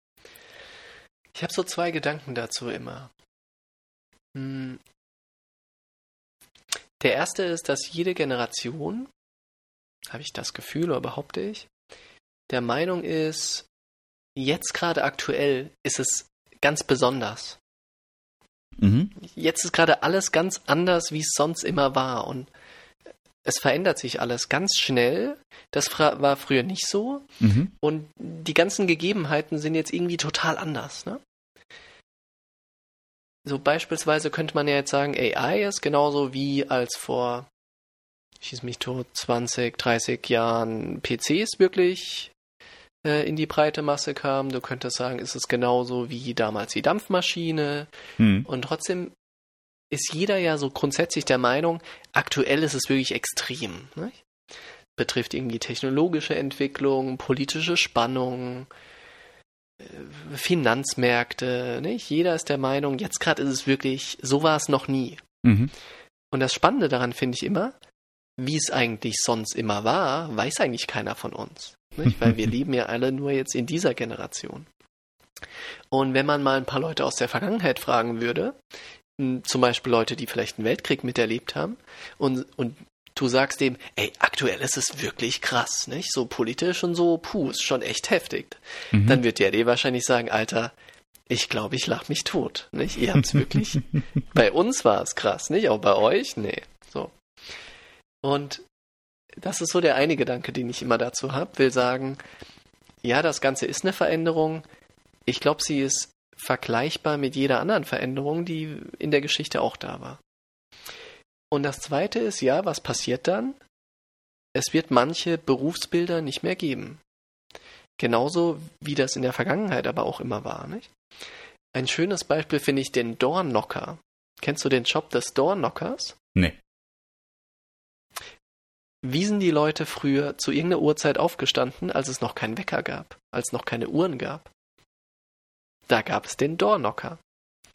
Ich habe so zwei Gedanken dazu immer. Hm. Der erste ist, dass jede Generation, habe ich das Gefühl oder behaupte ich, der Meinung ist, jetzt gerade aktuell ist es ganz besonders. Mhm. Jetzt ist gerade alles ganz anders, wie es sonst immer war. Und es verändert sich alles ganz schnell. Das war früher nicht so. Mhm. Und die ganzen Gegebenheiten sind jetzt irgendwie total anders. Ne? So beispielsweise könnte man ja jetzt sagen, AI ist genauso wie als vor, schieß mich tot, 20, 30 Jahren PCs wirklich äh, in die breite Masse kam. Du könntest sagen, ist es genauso wie damals die Dampfmaschine. Hm. Und trotzdem ist jeder ja so grundsätzlich der Meinung, aktuell ist es wirklich extrem. Ne? Betrifft irgendwie technologische Entwicklung, politische Spannung, äh, Finanzmärkte. Nicht? Jeder ist der Meinung, jetzt gerade ist es wirklich, so war es noch nie. Mhm. Und das Spannende daran finde ich immer, wie es eigentlich sonst immer war, weiß eigentlich keiner von uns. Nicht? Weil wir (laughs) leben ja alle nur jetzt in dieser Generation. Und wenn man mal ein paar Leute aus der Vergangenheit fragen würde, zum Beispiel Leute, die vielleicht einen Weltkrieg miterlebt haben, und, und du sagst dem, ey, aktuell ist es wirklich krass, nicht? So politisch und so, puh, ist schon echt heftig. Mhm. Dann wird der dir wahrscheinlich sagen, Alter, ich glaube, ich lach mich tot, nicht? Ihr habt's wirklich, (laughs) bei uns war es krass, nicht? Auch bei euch? Nee. Und das ist so der eine Gedanke, den ich immer dazu habe, will sagen, ja, das Ganze ist eine Veränderung. Ich glaube, sie ist vergleichbar mit jeder anderen Veränderung, die in der Geschichte auch da war. Und das zweite ist, ja, was passiert dann? Es wird manche Berufsbilder nicht mehr geben. Genauso wie das in der Vergangenheit aber auch immer war, nicht? Ein schönes Beispiel finde ich den Doorknocker. Kennst du den Job des Doorknockers? Nee. Wie sind die Leute früher zu irgendeiner Uhrzeit aufgestanden, als es noch keinen Wecker gab, als noch keine Uhren gab? Da gab es den Doorknocker.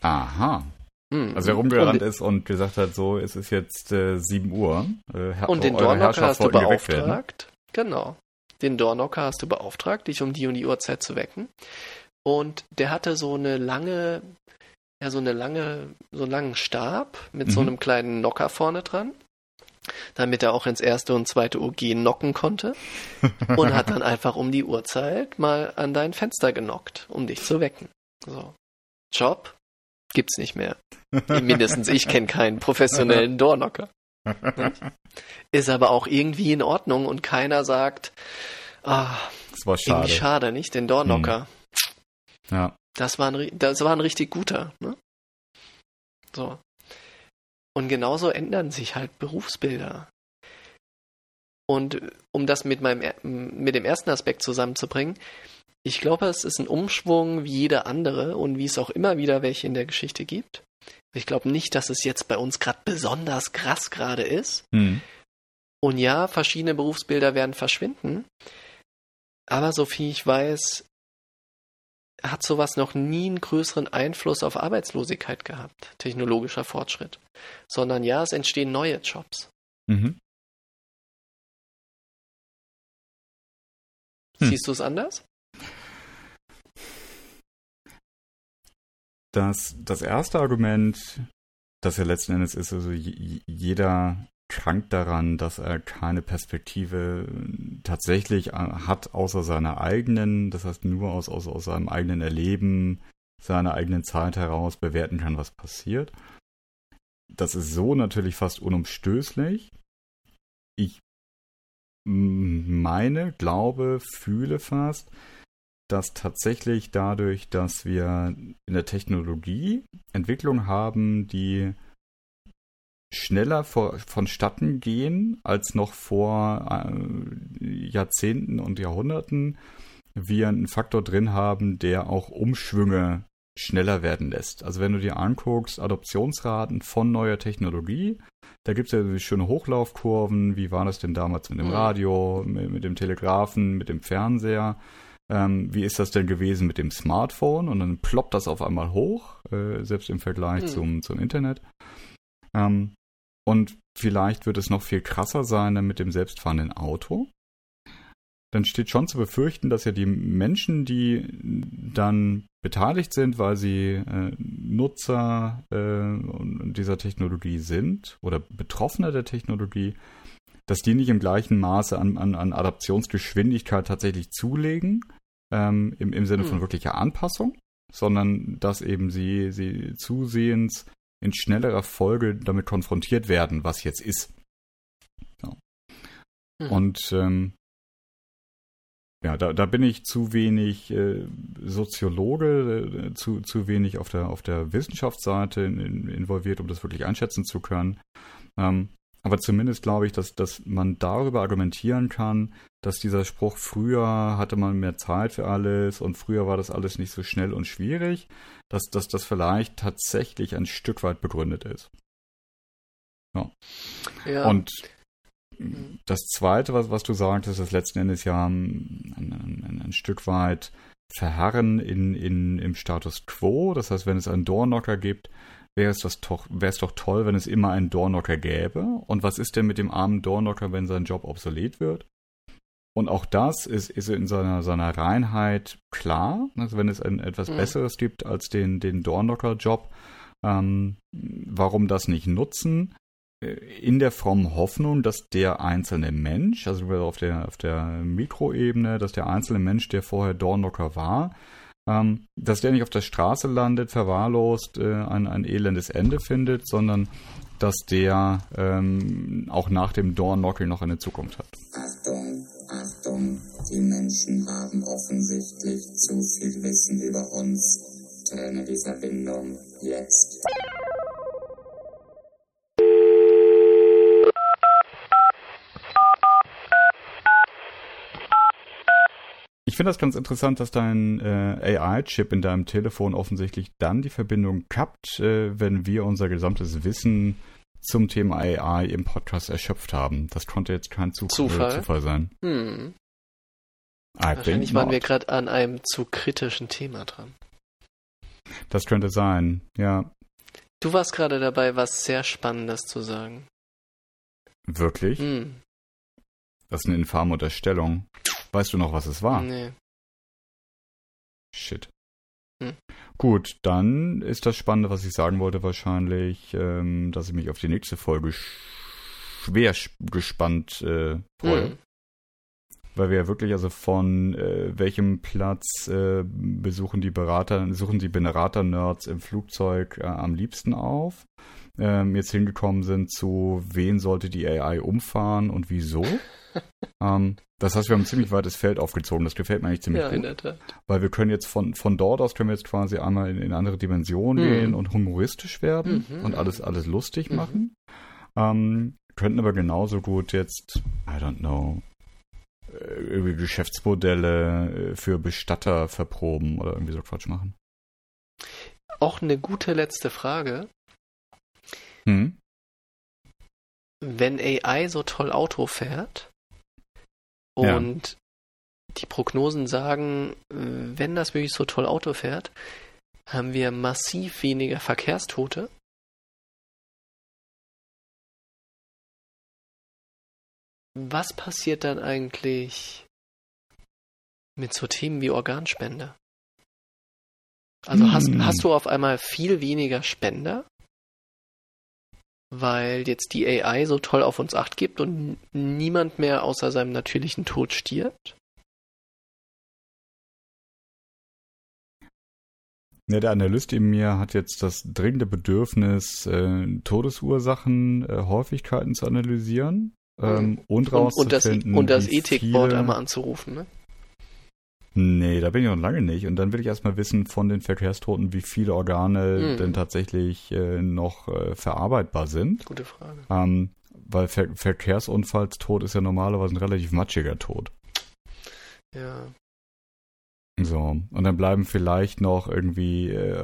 Aha. Hm. Also er rumgerannt und, ist und gesagt hat, so, es ist jetzt äh, 7 Uhr. Äh, und den Doorknocker hast du beauftragt. Genau. Den Doorknocker hast du beauftragt, dich um die und die Uhrzeit zu wecken. Und der hatte so eine lange, ja, so eine lange, so einen langen Stab mit mhm. so einem kleinen Nocker vorne dran damit er auch ins erste und zweite UG nocken konnte und hat dann einfach um die Uhrzeit mal an dein Fenster genockt, um dich zu wecken. So. Job gibt's nicht mehr. (laughs) Mindestens ich kenne keinen professionellen Doorknocker. (laughs) Ist aber auch irgendwie in Ordnung und keiner sagt, ah, das war schade. irgendwie schade, nicht? Den Doorknocker. Hm. Ja. Das war ein, das war ein richtig guter. Ne? So. Und genauso ändern sich halt Berufsbilder. Und um das mit meinem mit dem ersten Aspekt zusammenzubringen, ich glaube, es ist ein Umschwung wie jeder andere und wie es auch immer wieder welche in der Geschichte gibt. Ich glaube nicht, dass es jetzt bei uns gerade besonders krass gerade ist. Mhm. Und ja, verschiedene Berufsbilder werden verschwinden. Aber soviel ich weiß, hat sowas noch nie einen größeren Einfluss auf Arbeitslosigkeit gehabt, technologischer Fortschritt. Sondern ja, es entstehen neue Jobs. Mhm. Hm. Siehst du es anders? Das, das erste Argument, das ja letzten Endes ist, also jeder krankt daran, dass er keine Perspektive tatsächlich äh, hat, außer seiner eigenen, das heißt nur aus, aus, aus seinem eigenen Erleben, seiner eigenen Zeit heraus bewerten kann, was passiert. Das ist so natürlich fast unumstößlich. Ich meine, glaube, fühle fast, dass tatsächlich dadurch, dass wir in der Technologie Entwicklung haben, die schneller vor, vonstatten gehen als noch vor äh, Jahrzehnten und Jahrhunderten, wir einen Faktor drin haben, der auch Umschwünge schneller werden lässt. Also wenn du dir anguckst, Adoptionsraten von neuer Technologie, da gibt es ja schöne Hochlaufkurven, wie war das denn damals mit dem mhm. Radio, mit, mit dem Telegrafen, mit dem Fernseher, ähm, wie ist das denn gewesen mit dem Smartphone? Und dann ploppt das auf einmal hoch, äh, selbst im Vergleich mhm. zum, zum Internet. Ähm, und vielleicht wird es noch viel krasser sein mit dem selbstfahrenden Auto. Dann steht schon zu befürchten, dass ja die Menschen, die dann beteiligt sind, weil sie äh, Nutzer äh, dieser Technologie sind oder Betroffene der Technologie, dass die nicht im gleichen Maße an, an, an Adaptionsgeschwindigkeit tatsächlich zulegen, ähm, im, im Sinne von hm. wirklicher Anpassung, sondern dass eben sie, sie zusehends in schnellerer Folge damit konfrontiert werden, was jetzt ist. Ja. Hm. Und ähm, ja, da, da bin ich zu wenig äh, Soziologe, äh, zu, zu wenig auf der, auf der Wissenschaftsseite in, in, involviert, um das wirklich einschätzen zu können. Ähm, aber zumindest glaube ich, dass, dass man darüber argumentieren kann, dass dieser Spruch, früher hatte man mehr Zeit für alles und früher war das alles nicht so schnell und schwierig, dass, dass das vielleicht tatsächlich ein Stück weit begründet ist. Ja. ja. Und das Zweite, was, was du sagtest, ist letzten Endes ja ein, ein, ein Stück weit Verharren in, in, im Status quo. Das heißt, wenn es einen Doorknocker gibt, wäre es, das doch, wäre es doch toll, wenn es immer einen Doorknocker gäbe. Und was ist denn mit dem armen Doorknocker, wenn sein Job obsolet wird? Und auch das ist, ist in seiner, seiner Reinheit klar. Also wenn es ein etwas mhm. Besseres gibt als den, den Doorknocker-Job, ähm, warum das nicht nutzen? Äh, in der frommen Hoffnung, dass der einzelne Mensch, also auf der, auf der Mikroebene, dass der einzelne Mensch, der vorher Doorknocker war, ähm, dass der nicht auf der Straße landet, verwahrlost, äh, ein, ein elendes Ende findet, sondern dass der ähm, auch nach dem Doorknocking noch eine Zukunft hat. Achtung, Achtung, die Menschen haben offensichtlich zu viel Wissen über uns. Trenne die Verbindung jetzt. Finde das ganz interessant, dass dein äh, AI-Chip in deinem Telefon offensichtlich dann die Verbindung kappt, äh, wenn wir unser gesamtes Wissen zum Thema AI im Podcast erschöpft haben. Das konnte jetzt kein Zufall, Zufall? Zufall sein. Hm. Wahrscheinlich waren wir gerade an einem zu kritischen Thema dran. Das könnte sein, ja. Du warst gerade dabei, was sehr Spannendes zu sagen. Wirklich? Hm. Das ist eine infame Unterstellung. Weißt du noch, was es war? Nee. Shit. Hm. Gut, dann ist das Spannende, was ich sagen wollte, wahrscheinlich, ähm, dass ich mich auf die nächste Folge schwer gespannt äh, freue. Hm. Weil wir ja wirklich also von äh, welchem Platz äh, besuchen die Berater, suchen die Berater-Nerds im Flugzeug äh, am liebsten auf ähm, jetzt hingekommen sind zu, wen sollte die AI umfahren und wieso. (laughs) ähm, das heißt, wir haben ein ziemlich weites Feld aufgezogen. Das gefällt mir eigentlich ziemlich ja, gut. In der Tat. Weil wir können jetzt von, von dort aus können wir jetzt quasi einmal in, in andere Dimensionen mhm. gehen und humoristisch werden mhm. und alles, alles lustig mhm. machen. Ähm, könnten aber genauso gut jetzt, I don't know, äh, irgendwie Geschäftsmodelle äh, für Bestatter verproben oder irgendwie so Quatsch machen. Auch eine gute letzte Frage. Hm. Wenn AI so toll Auto fährt und die Prognosen sagen, wenn das wirklich so toll Auto fährt, haben wir massiv weniger Verkehrstote. Was passiert dann eigentlich mit so Themen wie Organspende? Also hm. hast, hast du auf einmal viel weniger Spender, weil jetzt die AI so toll auf uns acht gibt und niemand mehr außer seinem natürlichen Tod stirbt? Ja, der Analyst in mir hat jetzt das dringende Bedürfnis, äh, Todesursachen, äh, Häufigkeiten zu analysieren ähm, und rauszufinden. Und, und das, das Ethikboard einmal anzurufen, ne? Nee, da bin ich noch lange nicht. Und dann will ich erstmal wissen von den Verkehrstoten, wie viele Organe mhm. denn tatsächlich äh, noch äh, verarbeitbar sind. Gute Frage. Ähm, weil Ver Verkehrsunfallstod ist ja normalerweise ein relativ matschiger Tod. Ja. So, und dann bleiben vielleicht noch irgendwie äh,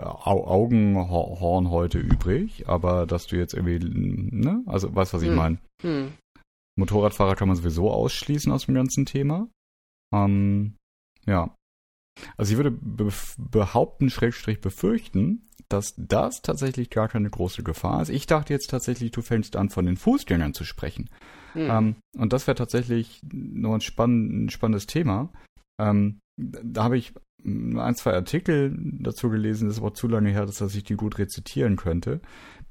Augenhornhäute übrig, aber dass du jetzt irgendwie, ne, also weißt was ich hm. meine. Hm. Motorradfahrer kann man sowieso ausschließen aus dem ganzen Thema. Ähm, ja. Also ich würde be behaupten, Schrägstrich befürchten, dass das tatsächlich gar keine große Gefahr ist. Ich dachte jetzt tatsächlich, du fängst an, von den Fußgängern zu sprechen. Hm. Ähm, und das wäre tatsächlich nur ein, spann ein spannendes Thema. Ähm, da habe ich ein, zwei Artikel dazu gelesen, das ist aber zu lange her, dass ich die gut rezitieren könnte.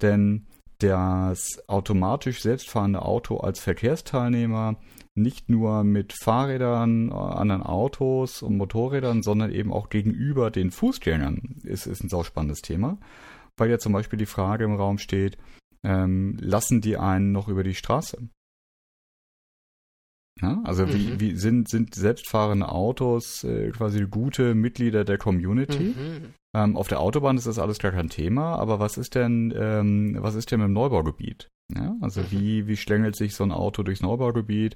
Denn das automatisch selbstfahrende Auto als Verkehrsteilnehmer nicht nur mit Fahrrädern, anderen Autos und Motorrädern, sondern eben auch gegenüber den Fußgängern ist, ist ein sauspannendes Thema. Weil ja zum Beispiel die Frage im Raum steht, ähm, lassen die einen noch über die Straße? Ja, also mhm. wie, wie sind, sind selbstfahrende Autos äh, quasi gute Mitglieder der Community? Mhm. Ähm, auf der Autobahn ist das alles gar kein Thema, aber was ist denn, ähm, was ist denn mit dem Neubaugebiet? Ja, also mhm. wie, wie schlängelt sich so ein Auto durchs Neubaugebiet?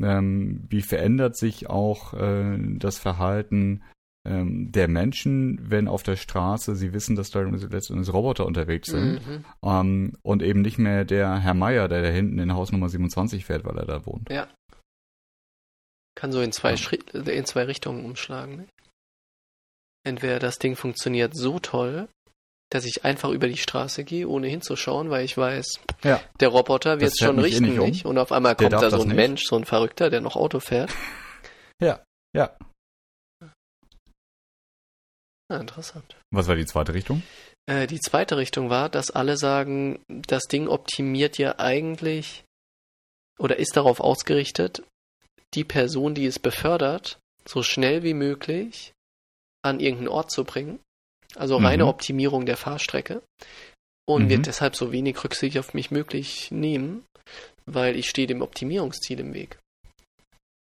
Ähm, wie verändert sich auch äh, das Verhalten ähm, der Menschen, wenn auf der Straße sie wissen, dass da letztendlich Roboter unterwegs sind mhm. ähm, und eben nicht mehr der Herr Meier, der da hinten in Haus Nummer 27 fährt, weil er da wohnt. Ja. Kann so in zwei, ja. in zwei Richtungen umschlagen. Ne? Entweder das Ding funktioniert so toll, dass ich einfach über die Straße gehe, ohne hinzuschauen, weil ich weiß, ja. der Roboter wird es schon richten eh nicht, um. nicht, Und auf einmal kommt da so ein Mensch, so ein Verrückter, der noch Auto fährt. (laughs) Ja, ja. Ah, interessant. Was war die zweite Richtung? Äh, die zweite Richtung war, dass alle sagen, das Ding optimiert ja eigentlich oder ist darauf ausgerichtet, die Person, die es befördert, so schnell wie möglich an irgendeinen Ort zu bringen also reine mhm. Optimierung der Fahrstrecke. Und mhm. wird deshalb so wenig Rücksicht auf mich möglich nehmen, weil ich stehe dem Optimierungsziel im Weg.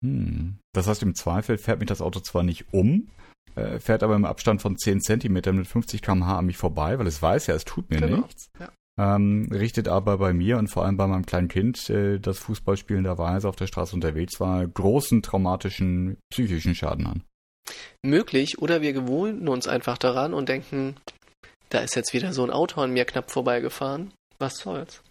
Hm. Das heißt, im Zweifel fährt mich das Auto zwar nicht um, äh, fährt aber im Abstand von 10 cm mit 50 km/h an mich vorbei, weil es weiß ja, es tut mir genau. nichts. Ja. Ähm, richtet aber bei mir und vor allem bei meinem kleinen Kind, äh, das Fußballspielenderweise auf der Straße unterwegs war, großen traumatischen psychischen Schaden an möglich oder wir gewöhnen uns einfach daran und denken, da ist jetzt wieder so ein Auto an mir knapp vorbeigefahren. Was soll's?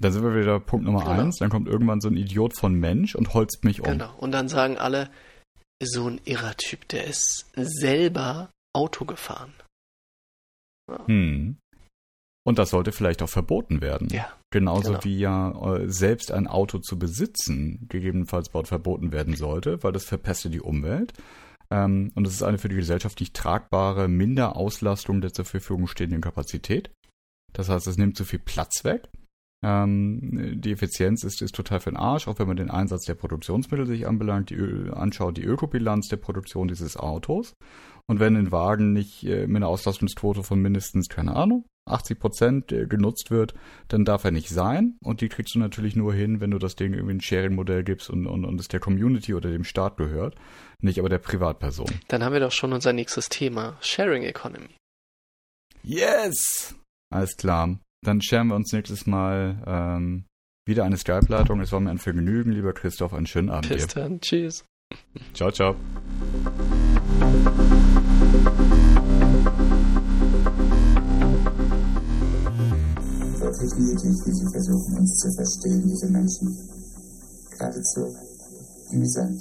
Da sind wir wieder Punkt Nummer genau. eins. Dann kommt irgendwann so ein Idiot von Mensch und holzt mich um. Genau. Und dann sagen alle, so ein irrer Typ, der ist selber Auto gefahren. Ja. Hm. Und das sollte vielleicht auch verboten werden. Ja. Genauso genau. wie ja äh, selbst ein Auto zu besitzen gegebenenfalls dort verboten werden sollte, weil das verpestet die Umwelt. Ähm, und es ist eine für die Gesellschaft nicht tragbare Minderauslastung der zur Verfügung stehenden Kapazität. Das heißt, es nimmt zu viel Platz weg. Ähm, die Effizienz ist, ist total für den Arsch, auch wenn man den Einsatz der Produktionsmittel sich anbelangt, die Ö anschaut, die Ökobilanz der Produktion dieses Autos. Und wenn ein Wagen nicht äh, mit einer Auslastungsquote von mindestens, keine Ahnung, 80 Prozent genutzt wird, dann darf er nicht sein. Und die kriegst du natürlich nur hin, wenn du das Ding irgendwie ein Sharing-Modell gibst und, und, und es der Community oder dem Staat gehört, nicht aber der Privatperson. Dann haben wir doch schon unser nächstes Thema, Sharing Economy. Yes! Alles klar. Dann sharen wir uns nächstes Mal ähm, wieder eine Skype-Leitung. Es war mir ein Vergnügen, lieber Christoph. Einen schönen Abend. Bis dann. Tschüss. Ciao, ciao. wirklich Medien, wie sie versuchen, uns zu verstehen, diese Menschen. Geradezu mühsam.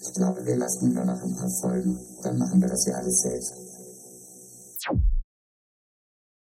Ich glaube, wir lassen nur noch ein paar Folgen, dann machen wir das ja alles selbst.